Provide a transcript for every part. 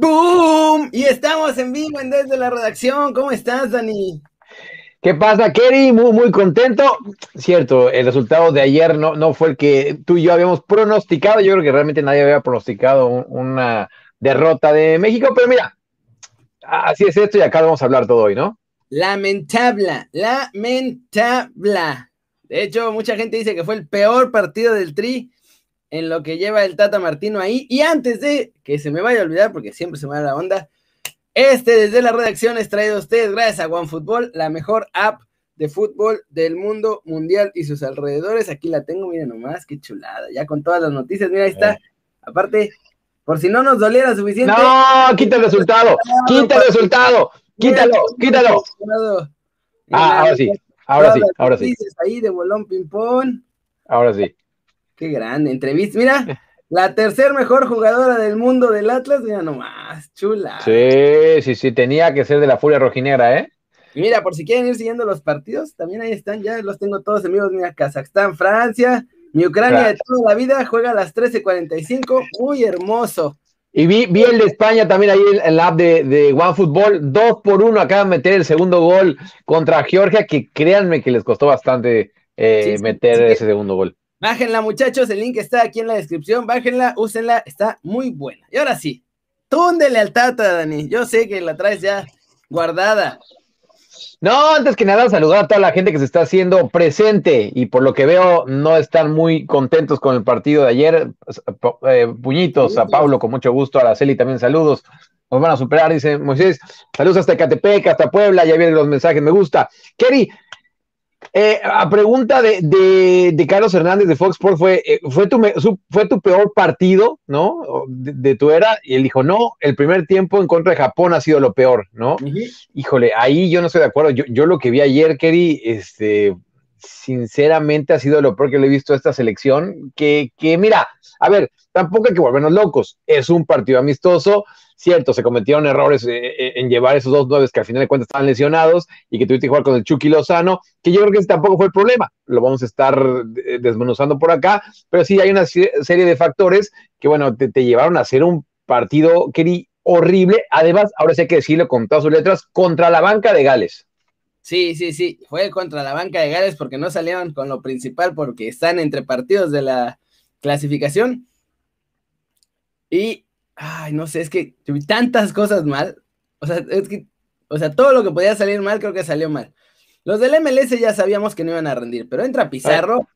¡Boom! Y estamos en vivo en Desde la Redacción. ¿Cómo estás, Dani? ¿Qué pasa, Kerry? Muy, muy contento. Cierto, el resultado de ayer no, no fue el que tú y yo habíamos pronosticado. Yo creo que realmente nadie había pronosticado una derrota de México, pero mira, así es esto y acá vamos a hablar todo hoy, ¿no? Lamentable, lamentable. De hecho, mucha gente dice que fue el peor partido del Tri en lo que lleva el Tata Martino ahí. Y antes de que se me vaya a olvidar, porque siempre se me da la onda, este desde la redacción es traído a ustedes gracias a OneFootball, la mejor app de fútbol del mundo mundial y sus alrededores. Aquí la tengo, miren nomás, qué chulada. Ya con todas las noticias, mira, ahí está. Eh. Aparte, por si no nos doliera suficiente. No, quita el resultado, quita el resultado, quítalo, quítalo. Ah, ahora sí, ahora sí, ahora sí. Ahí de bolón ping-pong. Ahora sí. Qué grande entrevista. Mira, la tercer mejor jugadora del mundo del Atlas, mira nomás, chula. Sí, sí, sí, tenía que ser de la Furia Rojinegra, ¿eh? Y mira, por si quieren ir siguiendo los partidos, también ahí están, ya los tengo todos amigos. Mira, Kazajstán, Francia, mi Ucrania de toda la vida juega a las 13:45, muy hermoso. Y vi, vi el de España también ahí en la app de, de OneFootball, dos por uno acaban de meter el segundo gol contra Georgia, que créanme que les costó bastante eh, meter ese segundo gol. Bájenla, muchachos, el link está aquí en la descripción. Bájenla, úsenla, está muy buena. Y ahora sí, túndele al Tata, Dani. Yo sé que la traes ya guardada. No, antes que nada, saludar a toda la gente que se está haciendo presente y por lo que veo no están muy contentos con el partido de ayer. Eh, puñitos a Pablo, con mucho gusto. A Araceli también saludos. Nos van a superar, dice Moisés. Saludos hasta Catepec, hasta Puebla. Ya vienen los mensajes, me gusta. Kerry, eh, a pregunta de, Carlos Hernández de Fox Sports fue, eh, fue, tu, fue tu peor partido, ¿no? De, tu era, y él dijo, no, el primer tiempo en contra de Japón ha sido lo peor, ¿no? Híjole, ahí yo no estoy de acuerdo. Yo, lo que vi ayer, Kerry, este, sinceramente ha sido lo peor que le he visto a esta selección, que, que mira, a ver, tampoco hay que volvernos locos, es un partido amistoso, Cierto, se cometieron errores eh, eh, en llevar esos dos nueve que al final de cuentas estaban lesionados y que tuviste que jugar con el Chucky Lozano, que yo creo que ese tampoco fue el problema. Lo vamos a estar eh, desmenuzando por acá, pero sí hay una serie de factores que, bueno, te, llevaron a hacer un partido, horrible. Además, ahora sí hay que decirlo con todas sus letras, contra la banca de Gales. Sí, sí, sí, fue contra la banca de Gales porque no salieron con lo principal porque están entre partidos de la clasificación. Y ay, no sé, es que tuve tantas cosas mal. O sea, es que, o sea, todo lo que podía salir mal, creo que salió mal. Los del MLS ya sabíamos que no iban a rendir, pero entra Pizarro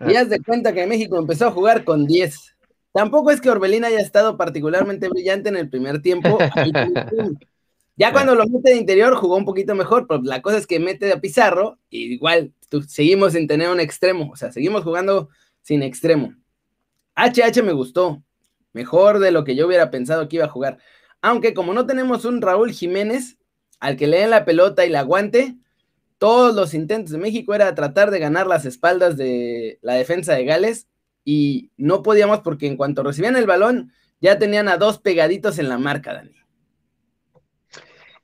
y haz de cuenta que México empezó a jugar con 10. Tampoco es que Orbelín haya estado particularmente brillante en el primer tiempo. ya cuando lo mete de interior jugó un poquito mejor, pero la cosa es que mete a Pizarro y igual seguimos sin tener un extremo, o sea, seguimos jugando sin extremo. HH me gustó, Mejor de lo que yo hubiera pensado que iba a jugar. Aunque como no tenemos un Raúl Jiménez al que le den la pelota y la aguante, todos los intentos de México era tratar de ganar las espaldas de la defensa de Gales y no podíamos porque en cuanto recibían el balón ya tenían a dos pegaditos en la marca, Dani.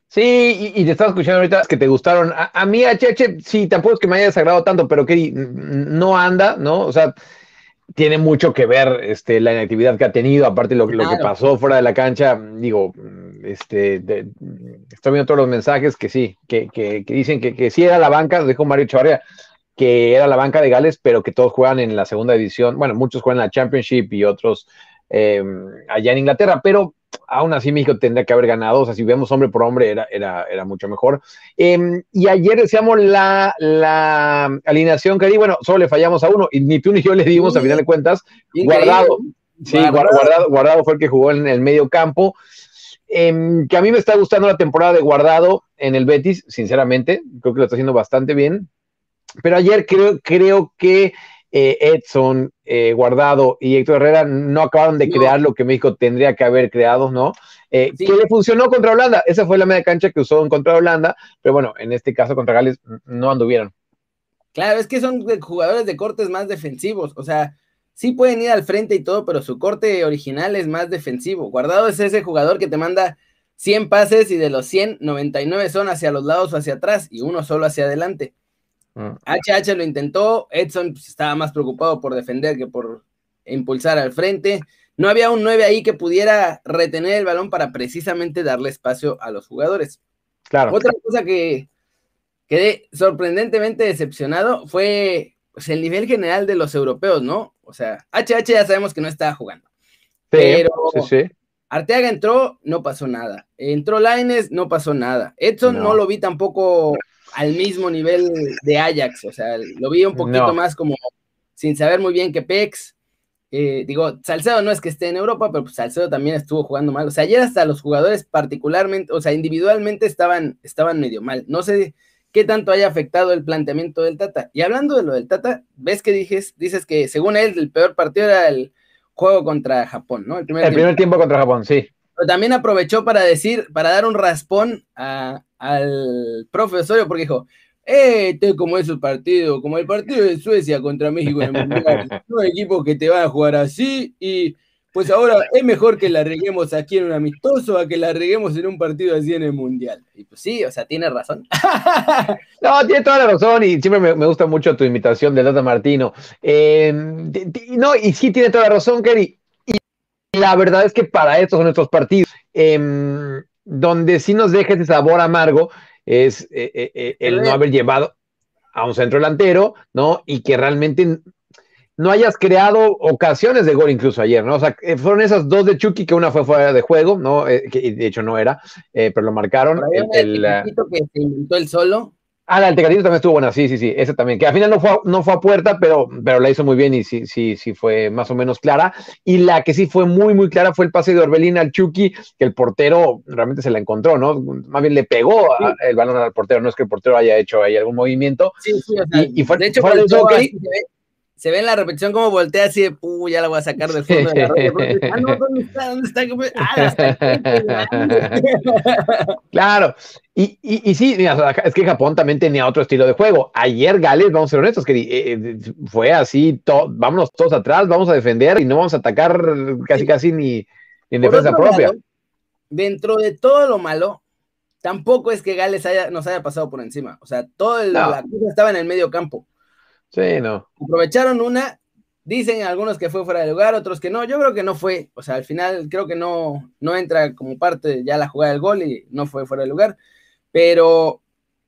Sí, y, te estaba escuchando ahorita que te gustaron. A, mí, HH, sí, tampoco es que me haya desagradado tanto, pero que no anda, ¿no? O sea, tiene mucho que ver este, la inactividad que ha tenido, aparte lo, lo que pasó fuera de la cancha, digo, este, estoy viendo todos los mensajes que sí, que, que, dicen que, que, sí era la banca, dijo Mario Chavarria, que era la banca de Gales, pero que todos juegan en la segunda división, bueno, muchos juegan en la Championship y otros eh, allá en Inglaterra, pero aún así México tendría que haber ganado, o sea, si vemos hombre por hombre era, era, era mucho mejor. Em, y ayer decíamos la, la alineación que di, bueno, solo le fallamos a uno, y ni tú ni yo le dimos, a final de cuentas, guardado. Sí, guardado. guardado. fue el que jugó en el medio campo. Em, que a mí me está gustando la temporada de Guardado en el Betis, sinceramente, creo que lo está haciendo bastante bien. Pero ayer creo, creo que eh, Edson, eh, Guardado y Héctor Herrera no acabaron de crear lo que México tendría que haber creado, ¿no? Eh, Que le funcionó contra Holanda. Esa fue la media cancha que usó en contra Holanda, pero bueno, en este caso contra Gales no anduvieron. Claro, es que son jugadores de cortes más defensivos, o sea, sí pueden ir al frente y todo, pero su corte original es más defensivo. Guardado es ese jugador que te manda 100 pases y de los 100, 99 son hacia los lados o hacia atrás y uno solo hacia adelante. HH mm. lo intentó, Edson pues, estaba más preocupado por defender que por impulsar al frente. no había un 9 ahí que pudiera retener el balón para precisamente darle espacio a los jugadores. Claro. Otra cosa que quedé sorprendentemente decepcionado fue pues, el nivel general de los europeos, ¿no? O sea, HH ya sabemos que no estaba jugando. pero Arteaga entró, no pasó nada. Entró Laines, no pasó nada. Edson no. lo vi tampoco al mismo nivel de Ajax, o sea, lo vi un poquito más como sin saber muy bien que Pex. Eh, digo, Salcedo no es que esté en Europa, pero pues Salcedo también estuvo jugando mal. O sea, ayer hasta los jugadores particularmente, o sea, individualmente estaban, estaban medio mal. No sé qué tanto haya afectado el planteamiento del Tata. Y hablando de lo del Tata, ves que dices, dices que según él el peor partido era el juego contra Japón, ¿no? El primer, tiempo. contra Japón, sí. Pero también aprovechó para decir, para dar un raspón al profesorio, porque dijo, eh, este es como esos partidos, como el partido de Suecia contra México en el Mundial. un equipo que te van a jugar así y pues ahora es mejor que la reguemos aquí en un amistoso a que la reguemos en un partido así en el Mundial. Y pues sí, o sea, tiene razón. no, tiene toda la razón y siempre me, gusta mucho tu invitación de Data Martino. Eh, no, y sí tiene toda la razón, Kerry. Y la verdad es que para estos son nuestros partidos, em, donde sí nos deja ese sabor amargo, es eh, eh, el no haber llevado a un centro delantero, ¿no? Y que realmente no hayas creado ocasiones de gol incluso ayer, ¿no? O sea, eh, fueron esas dos de Chucky, que una fue fuera de juego, ¿no? Eh, que de hecho no era, eh, pero lo marcaron. El, el, que se inventó el solo. Ah, la del Tecatito también estuvo buena, sí, sí, sí, esa también, que al final no fue, no fue a puerta, pero, pero la hizo muy bien y sí, sí, sí fue más o menos clara. Y la que sí fue muy, muy clara fue el pase de Orbelín al Chucky, que el portero realmente se la encontró, ¿no? Más bien le pegó el balón al portero, no es que el portero haya hecho ahí algún movimiento. Sí, sí, o sea, y, fue, de hecho, fue eso, se ve en la repetición como voltea así de, ya la voy a sacar del fondo de la red. ah, no, ¿dónde está? ¿Dónde está? Ah, claro, y, y, y, sí, es que Japón también tenía otro estilo de juego. Ayer Gales, vamos a ser honestos, que eh, eh, fue así, to, vámonos todos atrás, vamos a defender y no vamos a atacar casi casi ni, en defensa propia. dentro de todo lo malo, tampoco es que Gales haya, nos haya pasado por encima. O sea, todo el, no. la cosa estaba en el medio campo. Sí, no. Aprovecharon una, dicen algunos que fue fuera de lugar, otros que no. Yo creo que no fue. O sea, al final creo que no, no entra como parte ya la jugada del gol y no fue fuera de lugar. Pero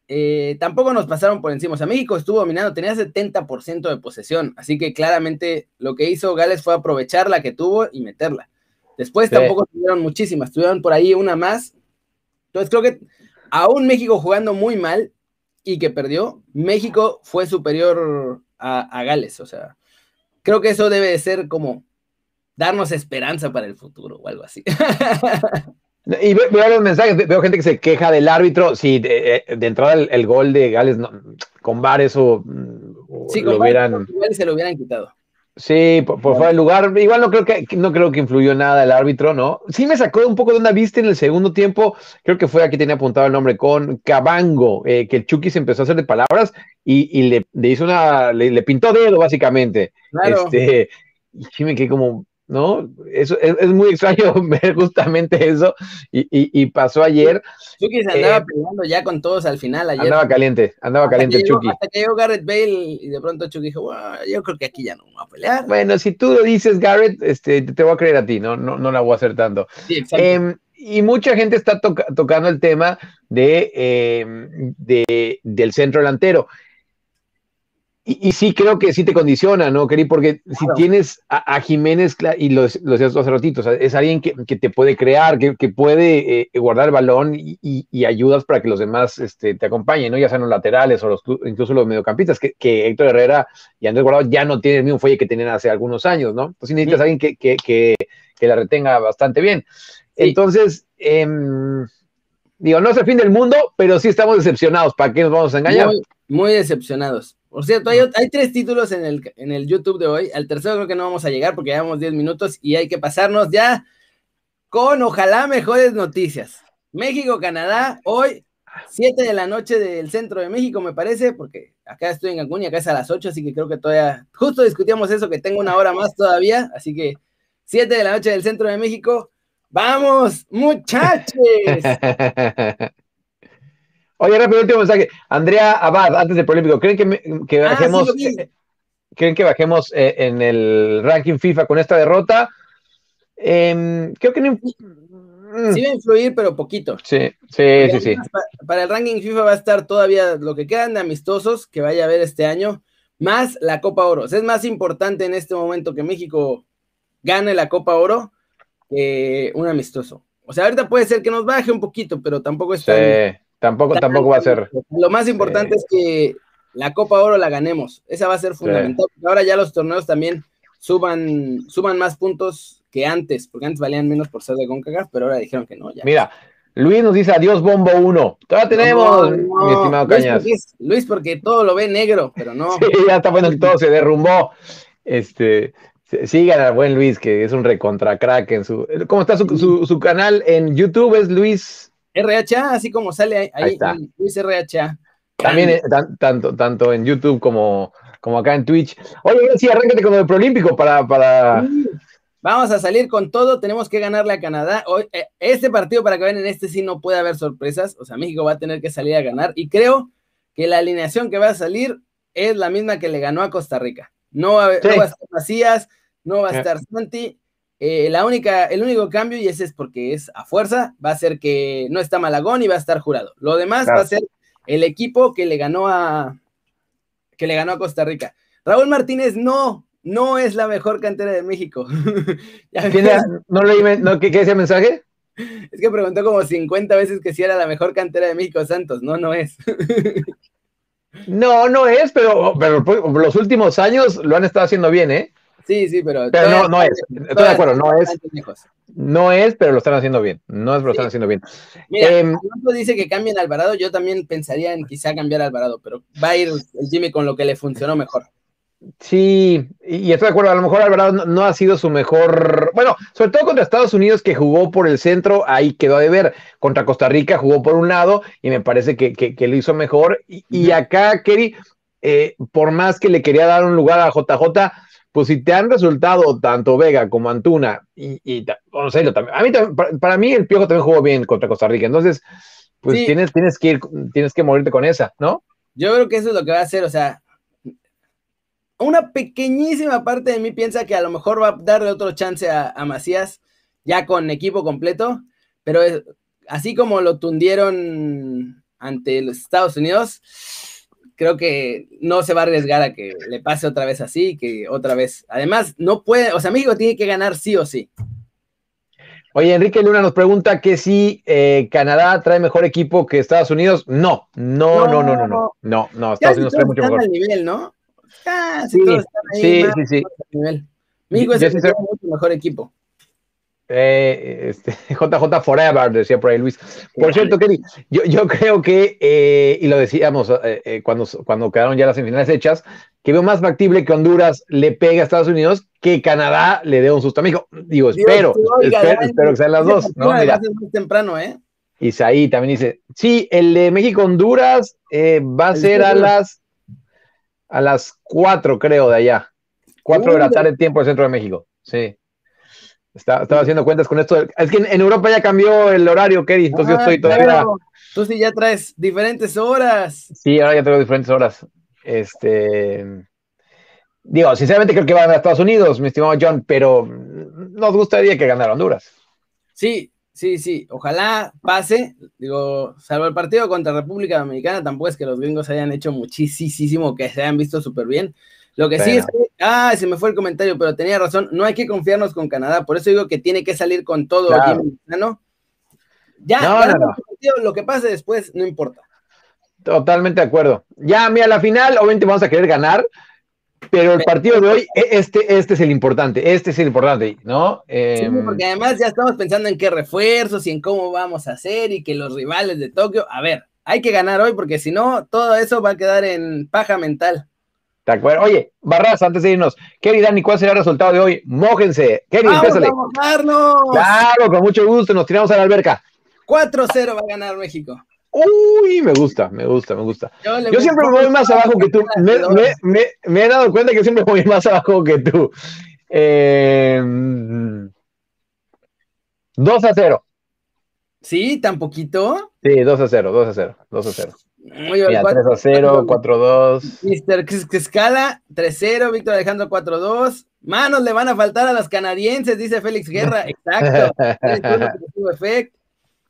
eh, tampoco nos pasaron por encima. O sea, México estuvo dominando, tenía 70% de posesión. Así que claramente lo que hizo Gales fue aprovechar la que tuvo y meterla. Después sí. tampoco tuvieron muchísimas, tuvieron por ahí una más. Entonces creo que aún México jugando muy mal, y que perdió, México fue superior a, a, Gales. O sea, creo que eso debe de ser como darnos esperanza para el futuro o algo así. Y veo, los mensajes, veo gente que se queja del árbitro. Si de, de, entrada el, el, gol de Gales no, con VAR eso sí, lo hubieran... se lo hubieran quitado. Sí, por, por fuera del lugar. Igual no creo que no creo que influyó nada el árbitro, ¿no? Sí me sacó un poco de una vista en el segundo tiempo. Creo que fue aquí tenía apuntado el nombre con Cabango, eh, que el Chucky se empezó a hacer de palabras y, y le, le, hizo una, le, le, pintó dedo básicamente. Claro. Este, y me quedé como, ¿no? Eso es, es, muy extraño ver justamente eso y, y, y pasó ayer. Chucky se andaba eh, peleando ya con todos al final ayer. Andaba caliente, andaba hasta caliente llegó, Chucky. Hasta que llegó Garrett Bale y de pronto Chucky dijo, wow, yo creo que aquí ya no va a pelear. Bueno, si tú lo dices, Garrett, este, te voy a creer a ti, no, no, no la voy a hacer tanto. Sí. Eh, y mucha gente está to tocando el tema de, eh, de, del centro delantero. Y, y, sí creo que sí te condiciona, ¿no, Keri? Porque claro. si tienes a, a, Jiménez, y lo, lo decías hace ratito, o sea, es alguien que, que, te puede crear, que, que puede eh, guardar el balón y, y, ayudas para que los demás este, te acompañen, ¿no? Ya sean los laterales o los, incluso los mediocampistas, que, que, Héctor Herrera y Andrés Guardado ya no tienen el mismo fuelle que tenían hace algunos años, ¿no? Entonces necesitas sí. a alguien que, que, que, la retenga bastante bien. Sí. Entonces, eh, digo, no es el fin del mundo, pero sí estamos decepcionados. ¿Para qué nos vamos a engañar? Muy, muy decepcionados. Por cierto, hay, hay, tres títulos en el, en el YouTube de hoy. Al tercero creo que no vamos a llegar porque llevamos 10 minutos y hay que pasarnos ya con ojalá mejores noticias. México, Canadá, hoy 7 de la noche del centro de México, me parece, porque acá estoy en Cancún y acá es a las 8, así que creo que todavía, justo discutíamos eso, que tengo una hora más todavía, así que 7 de la noche del centro de México. ¡Vamos, muchachos! Oye, rápido, último mensaje. Andrea Abad, antes del polémico, ¿creen que, que bajemos, ah, sí, ¿creen que bajemos eh, en el ranking FIFA con esta derrota? Em, creo que no. Mm. Sí va a influir, pero poquito. Sí, sí, sí, sí. Para, el ranking FIFA va a estar todavía lo que quedan de amistosos que vaya a haber este año, más la Copa Oro. es más importante en este momento que México gane la Copa Oro que un amistoso. O sea, ahorita puede ser que nos baje un poquito, pero tampoco está. Sí, tampoco, tampoco va a ser. Lo más importante es que la Copa Oro la ganemos. Esa va a ser fundamental. Ahora ya los torneos también suban, suban más puntos que antes, porque antes valían menos por ser de CONCACAF, pero ahora dijeron que no. Ya. Mira, Luis nos dice adiós, bombo 1. Todavía tenemos, mi estimado Luis Cañas. Porque Luis, porque todo lo ve negro, pero no. Sí, ya está bueno que todo se derrumbó. Este, Sigan al buen Luis, que es un recontra crack en su. ¿Cómo está su, canal en YouTube? Es Luis. RHA, así como sale ahí, Luis RHA. También eh, tanto, tanto en YouTube como, como acá en Twitch. Oye, sí, arráncate con el Prolímpico para. para... Vamos a salir con todo, tenemos que ganarle a Canadá. Hoy, eh, este partido, para que vean, en este sí no puede haber sorpresas. O sea, México va a tener que salir a ganar. Y creo que la alineación que va a salir es la misma que le ganó a Costa Rica. No va, a estar Macías, no va a estar Santi. Eh, la única, el único cambio, y ese es porque es a fuerza, va a ser que no está Malagón y va a estar jurado. Lo demás va a ser el equipo que le ganó a que le ganó a Costa Rica. Raúl Martínez no, no es la mejor cantera de México. ¿No leí no, ¿qué, ¿qué, el mensaje? Es que preguntó como 50 veces que si era la mejor cantera de México Santos. No, no es. No, no es, pero, pero los últimos años lo han estado haciendo bien, ¿eh? Sí, sí, pero. Pero no, no es. Estoy de acuerdo, no es. No es, pero lo están haciendo bien. No es, pero lo están haciendo bien. Mira, eh, dice que cambien a Alvarado. Yo también pensaría en quizá cambiar a Alvarado, pero va a ir el Jimmy con lo que le funcionó mejor. Sí, y estoy de acuerdo, a lo mejor Alvarado no, ha sido su mejor, bueno, sobre todo contra Estados Unidos que jugó por el centro, ahí quedó de ver, contra Costa Rica jugó por un lado y me parece que, que, lo hizo mejor, y, acá Kerry, eh, por más que le quería dar un lugar a JJ, pues si te han resultado tanto Vega como Antuna, y, y también, a mí para, mí el Piojo también jugó bien contra Costa Rica, entonces, pues tienes, tienes que ir, tienes que morirte con esa, ¿no? Yo creo que eso es lo que va a hacer, o sea, una pequeñísima parte de mí piensa que a lo mejor va a darle otro chance a, Macías, ya con equipo completo, pero así como lo tundieron ante los Estados Unidos, creo que no se va a arriesgar a que le pase otra vez así, que otra vez. Además, no puede, o sea, México tiene que ganar sí o sí. Oye, Enrique Luna nos pregunta que si eh, Canadá trae mejor equipo que Estados Unidos. No, no, no, no, no, no, no, no, Estados Unidos trae mucho mejor. nivel, ¿no? Sí, sí, sí, sí. México es el mucho mejor equipo. Eh, este, JJ Forever, decía por ahí Luis. Por cierto, Kelly, yo, yo creo que, eh, y lo decíamos eh, cuando, cuando quedaron ya las semifinales hechas, que veo más factible que Honduras le pegue a Estados Unidos que Canadá le dé un susto a México. Digo, espero, espero, que sean las dos. ¿no? Mira. Muy temprano, ¿eh? Isaí también dice, sí, el de México-Honduras va a ser a las a las 4, creo, de allá. 4 de la tarde, tiempo del centro de México. Sí. Estaba haciendo cuentas con esto. Es que en, Europa ya cambió el horario, Kerry, entonces yo ah, estoy todavía. Tú sí ya traes diferentes horas. Sí, ahora ya traigo diferentes horas. Este. Digo, sinceramente creo que van a Estados Unidos, mi estimado John, pero nos gustaría que ganara Honduras. Sí, Sí, sí, ojalá pase. Digo, salvo el partido contra República Dominicana, tampoco es que los gringos hayan hecho muchísimo, que se hayan visto súper bien. Lo que sí es que, ah, se me fue el comentario, pero tenía razón, no hay que confiarnos con Canadá, por eso digo que tiene que salir con todo aquí en Ya, no, lo que pase después no importa. Totalmente de acuerdo. Ya, mira, la final, obviamente vamos a querer ganar, pero el partido de hoy, este, este es el importante, este es el importante, ¿no? sí, em, porque además ya estamos pensando en qué refuerzos y en cómo vamos a hacer y que los rivales de Tokio, a ver, hay que ganar hoy porque si no, todo eso va a quedar en paja mental. De acuerdo. Oye, Barras, antes de irnos, Kerry Dani, ¿cuál será el resultado de hoy? Mójense. Kerry, ¡Vamos a mojarnos! Claro, con mucho gusto, nos tiramos a la alberca. 4-0 va a ganar México. Uy, me gusta, me gusta, me gusta. Yo, siempre me voy más abajo que tú. Me, he dado cuenta que siempre voy más abajo que tú. 2 eh, a 0. ¿Sí? ¿Tan poquito? Sí, 2 a 0, 2 a 0, 2 a 0. Muy bien, 3 a 0, 4 a 2. Mr. Escala, 3 a 0, Víctor Alejandro 4 a 2. Manos le van a faltar a las canadienses, dice Félix Guerra. Exacto.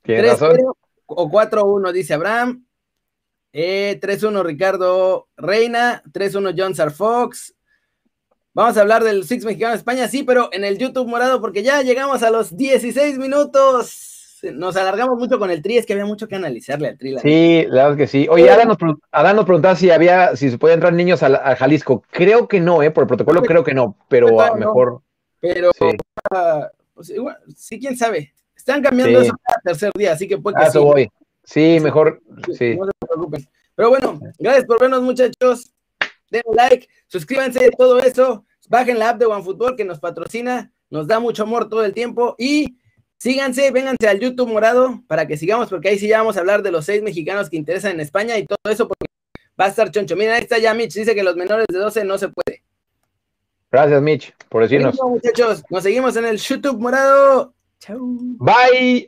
3-0 o 4-1, dice Abraham. 3-1 eh, Ricardo Reina. 3-1 John Sarfox. Vamos a hablar del Six Mexicano de España, sí, pero en el YouTube morado, porque ya llegamos a los 16 minutos nos alargamos mucho con el tri, es que había mucho que analizarle al tri. sí, la verdad es que sí. Oye, Adán nos, preguntaba si había, si se puede entrar niños a, Jalisco. Creo que no, ¿eh? Por el protocolo creo que no, pero a lo mejor. Pero sí. Ah, pues, sí, quién sabe. Están cambiando eso cada tercer día, así que puede que sí. voy. Sí, mejor, sí. No se preocupen. Pero bueno, gracias por vernos, muchachos. Den like, suscríbanse, todo eso. Bajen la app de OneFootball que nos patrocina, nos da mucho amor todo el tiempo y Síganse, vénganse al YouTube morado para que sigamos, porque ahí sí ya vamos a hablar de los seis mexicanos que interesan en España y todo eso, porque va a estar choncho. Mira, ahí está ya Mitch, dice que los menores de 12 no se puede. Gracias, Mitch, por decirnos. muchachos, nos seguimos en el YouTube morado. Chau. Bye.